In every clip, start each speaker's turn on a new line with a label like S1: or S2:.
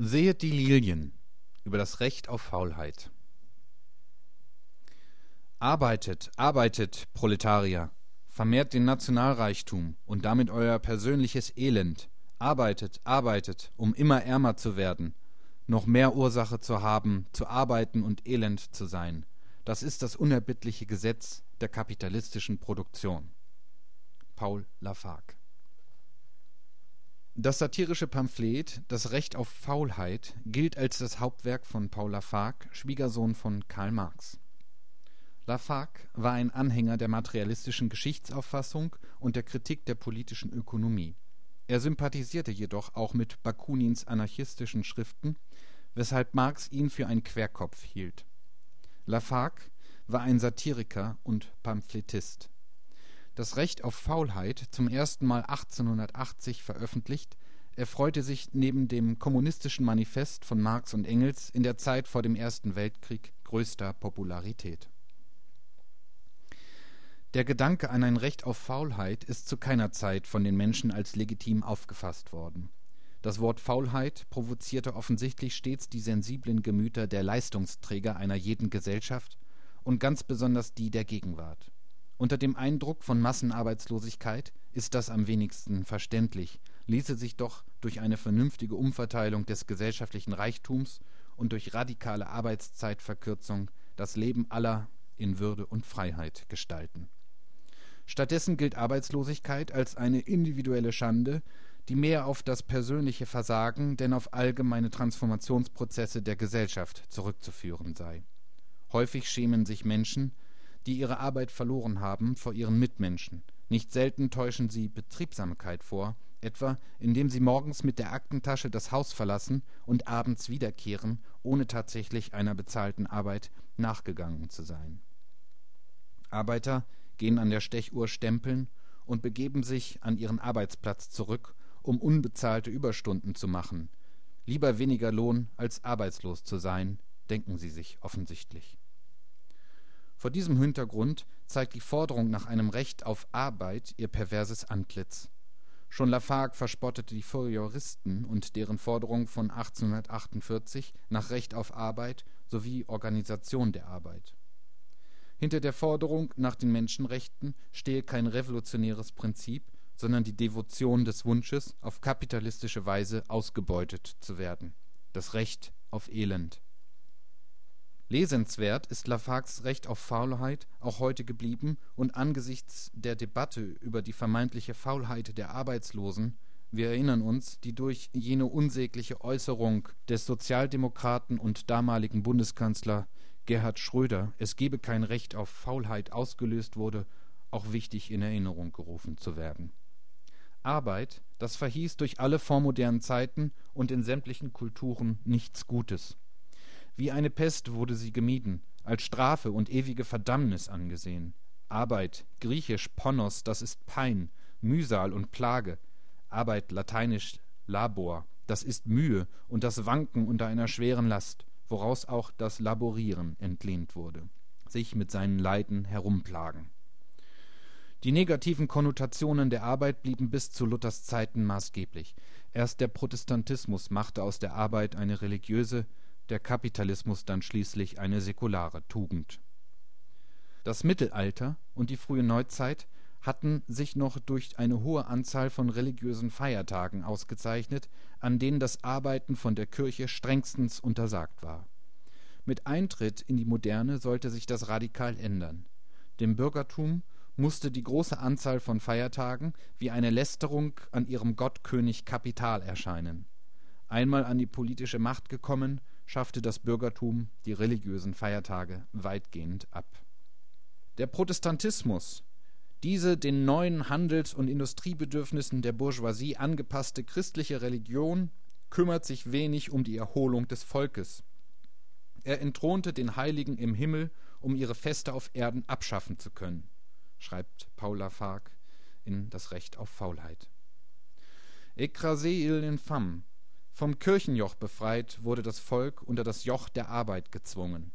S1: Sehet die Lilien über das Recht auf Faulheit. Arbeitet, arbeitet, Proletarier, vermehrt den Nationalreichtum und damit euer persönliches Elend. Arbeitet, arbeitet, um immer ärmer zu werden, noch mehr Ursache zu haben, zu arbeiten und elend zu sein. Das ist das unerbittliche Gesetz der kapitalistischen Produktion. Paul Lafargue das satirische Pamphlet Das Recht auf Faulheit gilt als das Hauptwerk von Paul Lafargue, Schwiegersohn von Karl Marx. Lafargue war ein Anhänger der materialistischen Geschichtsauffassung und der Kritik der politischen Ökonomie. Er sympathisierte jedoch auch mit Bakunins anarchistischen Schriften, weshalb Marx ihn für einen Querkopf hielt. Lafargue war ein Satiriker und Pamphletist das Recht auf Faulheit, zum ersten Mal 1880 veröffentlicht, erfreute sich neben dem Kommunistischen Manifest von Marx und Engels in der Zeit vor dem Ersten Weltkrieg größter Popularität. Der Gedanke an ein Recht auf Faulheit ist zu keiner Zeit von den Menschen als legitim aufgefasst worden. Das Wort Faulheit provozierte offensichtlich stets die sensiblen Gemüter der Leistungsträger einer jeden Gesellschaft und ganz besonders die der Gegenwart unter dem Eindruck von Massenarbeitslosigkeit ist das am wenigsten verständlich, ließe sich doch durch eine vernünftige Umverteilung des gesellschaftlichen Reichtums und durch radikale Arbeitszeitverkürzung das Leben aller in Würde und Freiheit gestalten. Stattdessen gilt Arbeitslosigkeit als eine individuelle Schande, die mehr auf das persönliche Versagen denn auf allgemeine Transformationsprozesse der Gesellschaft zurückzuführen sei. Häufig schämen sich Menschen die ihre Arbeit verloren haben, vor ihren Mitmenschen. Nicht selten täuschen sie Betriebsamkeit vor, etwa indem sie morgens mit der Aktentasche das Haus verlassen und abends wiederkehren, ohne tatsächlich einer bezahlten Arbeit nachgegangen zu sein. Arbeiter gehen an der Stechuhr stempeln und begeben sich an ihren Arbeitsplatz zurück, um unbezahlte Überstunden zu machen. Lieber weniger Lohn als arbeitslos zu sein, denken sie sich offensichtlich vor diesem Hintergrund zeigt die Forderung nach einem Recht auf Arbeit ihr perverses Antlitz. Schon Lafargue verspottete die Fourieristen und deren Forderung von 1848 nach Recht auf Arbeit sowie Organisation der Arbeit. Hinter der Forderung nach den Menschenrechten stehe kein revolutionäres Prinzip, sondern die Devotion des Wunsches, auf kapitalistische Weise ausgebeutet zu werden, das Recht auf Elend Lesenswert ist Lafargues Recht auf Faulheit auch heute geblieben und angesichts der Debatte über die vermeintliche Faulheit der Arbeitslosen wir erinnern uns, die durch jene unsägliche Äußerung des Sozialdemokraten und damaligen Bundeskanzler Gerhard Schröder, es gebe kein Recht auf Faulheit, ausgelöst wurde, auch wichtig in Erinnerung gerufen zu werden. Arbeit, das verhieß durch alle vormodernen Zeiten und in sämtlichen Kulturen nichts Gutes wie eine Pest wurde sie gemieden, als Strafe und ewige Verdammnis angesehen. Arbeit, griechisch Ponnos, das ist Pein, Mühsal und Plage. Arbeit, lateinisch Labor, das ist Mühe und das Wanken unter einer schweren Last, woraus auch das Laborieren entlehnt wurde, sich mit seinen Leiden herumplagen. Die negativen Konnotationen der Arbeit blieben bis zu Luthers Zeiten maßgeblich. Erst der Protestantismus machte aus der Arbeit eine religiöse, der Kapitalismus dann schließlich eine säkulare Tugend. Das Mittelalter und die frühe Neuzeit hatten sich noch durch eine hohe Anzahl von religiösen Feiertagen ausgezeichnet, an denen das Arbeiten von der Kirche strengstens untersagt war. Mit Eintritt in die Moderne sollte sich das radikal ändern. Dem Bürgertum musste die große Anzahl von Feiertagen wie eine Lästerung an ihrem Gottkönig Kapital erscheinen. Einmal an die politische Macht gekommen, schaffte das Bürgertum die religiösen Feiertage weitgehend ab. Der Protestantismus, diese den neuen Handels- und Industriebedürfnissen der Bourgeoisie angepasste christliche Religion, kümmert sich wenig um die Erholung des Volkes. Er entthronte den Heiligen im Himmel, um ihre Feste auf Erden abschaffen zu können, schreibt Paul Lafargue in Das Recht auf Faulheit. Écraser il infâme, vom Kirchenjoch befreit wurde das Volk unter das Joch der Arbeit gezwungen.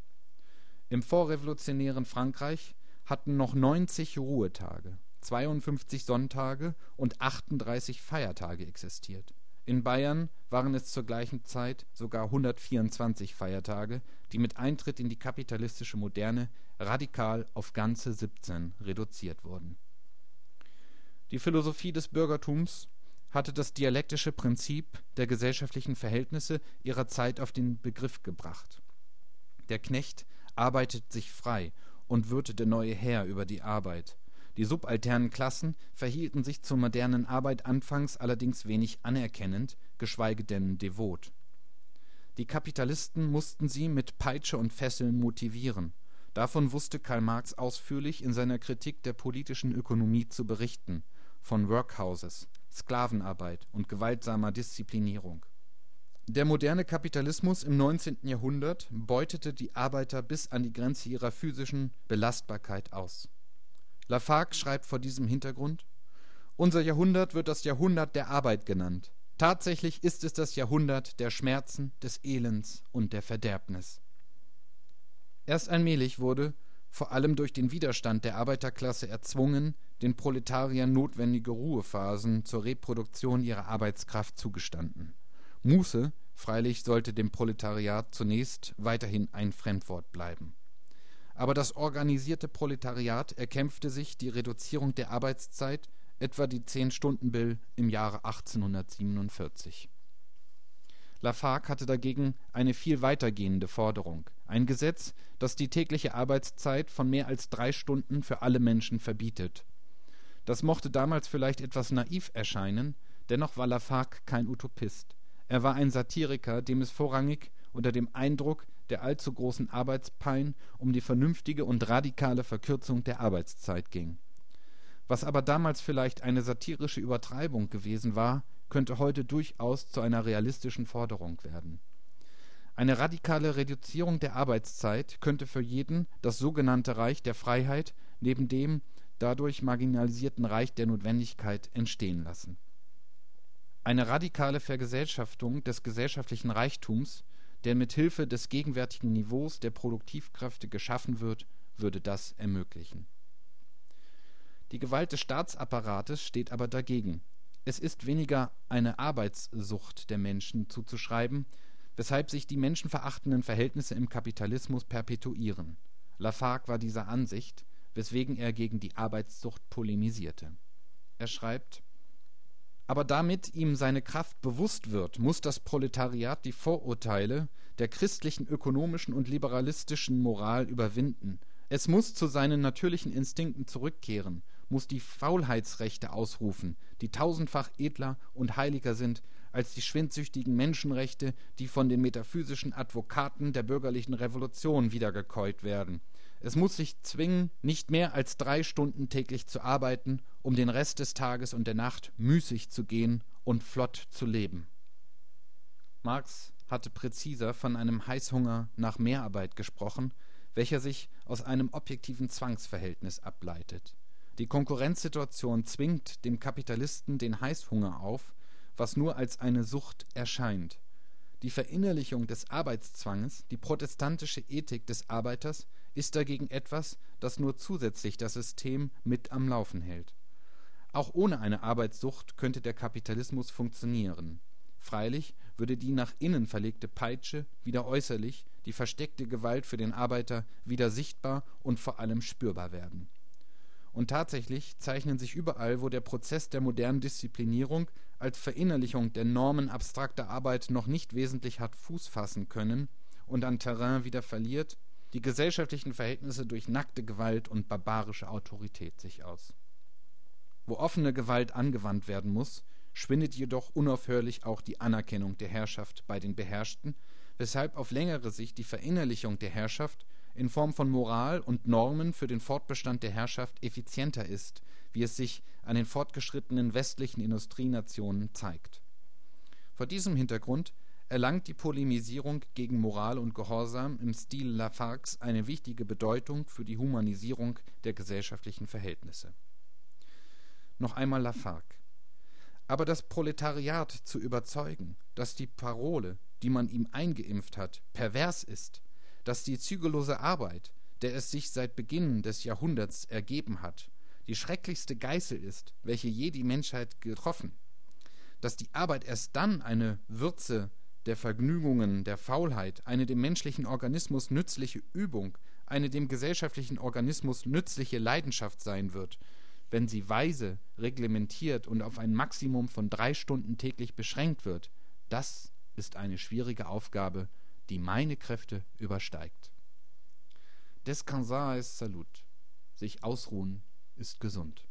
S1: Im vorrevolutionären Frankreich hatten noch 90 Ruhetage, 52 Sonntage und 38 Feiertage existiert. In Bayern waren es zur gleichen Zeit sogar 124 Feiertage, die mit Eintritt in die kapitalistische Moderne radikal auf ganze 17 reduziert wurden. Die Philosophie des Bürgertums hatte das dialektische Prinzip der gesellschaftlichen Verhältnisse ihrer Zeit auf den Begriff gebracht. Der Knecht arbeitet sich frei und wird der neue Herr über die Arbeit. Die subalternen Klassen verhielten sich zur modernen Arbeit anfangs allerdings wenig anerkennend, geschweige denn devot. Die Kapitalisten mussten sie mit Peitsche und Fesseln motivieren. Davon wusste Karl Marx ausführlich in seiner Kritik der politischen Ökonomie zu berichten, von Workhouses, Sklavenarbeit und gewaltsamer Disziplinierung. Der moderne Kapitalismus im 19. Jahrhundert beutete die Arbeiter bis an die Grenze ihrer physischen Belastbarkeit aus. Lafargue schreibt vor diesem Hintergrund Unser Jahrhundert wird das Jahrhundert der Arbeit genannt. Tatsächlich ist es das Jahrhundert der Schmerzen, des Elends und der Verderbnis. Erst allmählich wurde, vor allem durch den Widerstand der Arbeiterklasse erzwungen, den Proletariern notwendige Ruhephasen zur Reproduktion ihrer Arbeitskraft zugestanden. Muße freilich sollte dem Proletariat zunächst weiterhin ein Fremdwort bleiben. Aber das organisierte Proletariat erkämpfte sich die Reduzierung der Arbeitszeit, etwa die Zehn-Stunden-Bill im Jahre 1847. Lafargue hatte dagegen eine viel weitergehende Forderung: ein Gesetz, das die tägliche Arbeitszeit von mehr als drei Stunden für alle Menschen verbietet. Das mochte damals vielleicht etwas naiv erscheinen, dennoch war Lafargue kein Utopist. Er war ein Satiriker, dem es vorrangig unter dem Eindruck der allzu großen Arbeitspein um die vernünftige und radikale Verkürzung der Arbeitszeit ging. Was aber damals vielleicht eine satirische Übertreibung gewesen war, könnte heute durchaus zu einer realistischen Forderung werden. Eine radikale Reduzierung der Arbeitszeit könnte für jeden das sogenannte Reich der Freiheit neben dem dadurch marginalisierten Reich der Notwendigkeit entstehen lassen. Eine radikale Vergesellschaftung des gesellschaftlichen Reichtums, der mit Hilfe des gegenwärtigen Niveaus der Produktivkräfte geschaffen wird, würde das ermöglichen. Die Gewalt des Staatsapparates steht aber dagegen. Es ist weniger eine Arbeitssucht der Menschen zuzuschreiben, weshalb sich die menschenverachtenden Verhältnisse im Kapitalismus perpetuieren. Lafargue war dieser Ansicht, weswegen er gegen die Arbeitssucht polemisierte. Er schreibt aber damit ihm seine Kraft bewusst wird, muss das Proletariat die Vorurteile der christlichen ökonomischen und liberalistischen Moral überwinden. Es muss zu seinen natürlichen Instinkten zurückkehren, muss die Faulheitsrechte ausrufen, die tausendfach edler und heiliger sind als die schwindsüchtigen Menschenrechte, die von den metaphysischen Advokaten der bürgerlichen Revolution wiedergekäut werden. Es muss sich zwingen, nicht mehr als drei Stunden täglich zu arbeiten, um den Rest des Tages und der Nacht müßig zu gehen und flott zu leben. Marx hatte präziser von einem Heißhunger nach Mehrarbeit gesprochen, welcher sich aus einem objektiven Zwangsverhältnis ableitet. Die Konkurrenzsituation zwingt dem Kapitalisten den Heißhunger auf, was nur als eine Sucht erscheint. Die Verinnerlichung des Arbeitszwanges, die protestantische Ethik des Arbeiters, ist dagegen etwas, das nur zusätzlich das System mit am Laufen hält. Auch ohne eine Arbeitssucht könnte der Kapitalismus funktionieren. Freilich würde die nach innen verlegte Peitsche wieder äußerlich, die versteckte Gewalt für den Arbeiter wieder sichtbar und vor allem spürbar werden. Und tatsächlich zeichnen sich überall, wo der Prozess der modernen Disziplinierung als Verinnerlichung der Normen abstrakter Arbeit noch nicht wesentlich hat Fuß fassen können und an Terrain wieder verliert, die gesellschaftlichen Verhältnisse durch nackte Gewalt und barbarische Autorität sich aus. Wo offene Gewalt angewandt werden muss, schwindet jedoch unaufhörlich auch die Anerkennung der Herrschaft bei den Beherrschten, weshalb auf längere Sicht die Verinnerlichung der Herrschaft in Form von Moral und Normen für den Fortbestand der Herrschaft effizienter ist, wie es sich an den fortgeschrittenen westlichen Industrienationen zeigt. Vor diesem Hintergrund erlangt die Polemisierung gegen Moral und Gehorsam im Stil Lafargues eine wichtige Bedeutung für die Humanisierung der gesellschaftlichen Verhältnisse. Noch einmal Lafargue. Aber das Proletariat zu überzeugen, dass die Parole, die man ihm eingeimpft hat, pervers ist, dass die zügellose Arbeit, der es sich seit Beginn des Jahrhunderts ergeben hat, die schrecklichste Geißel ist, welche je die Menschheit getroffen, Dass die Arbeit erst dann eine Würze der Vergnügungen der Faulheit, eine dem menschlichen Organismus nützliche Übung, eine dem gesellschaftlichen Organismus nützliche Leidenschaft sein wird, wenn sie weise, reglementiert und auf ein Maximum von drei Stunden täglich beschränkt wird, das ist eine schwierige Aufgabe, die meine Kräfte übersteigt. Descansar est salut. Sich ausruhen ist gesund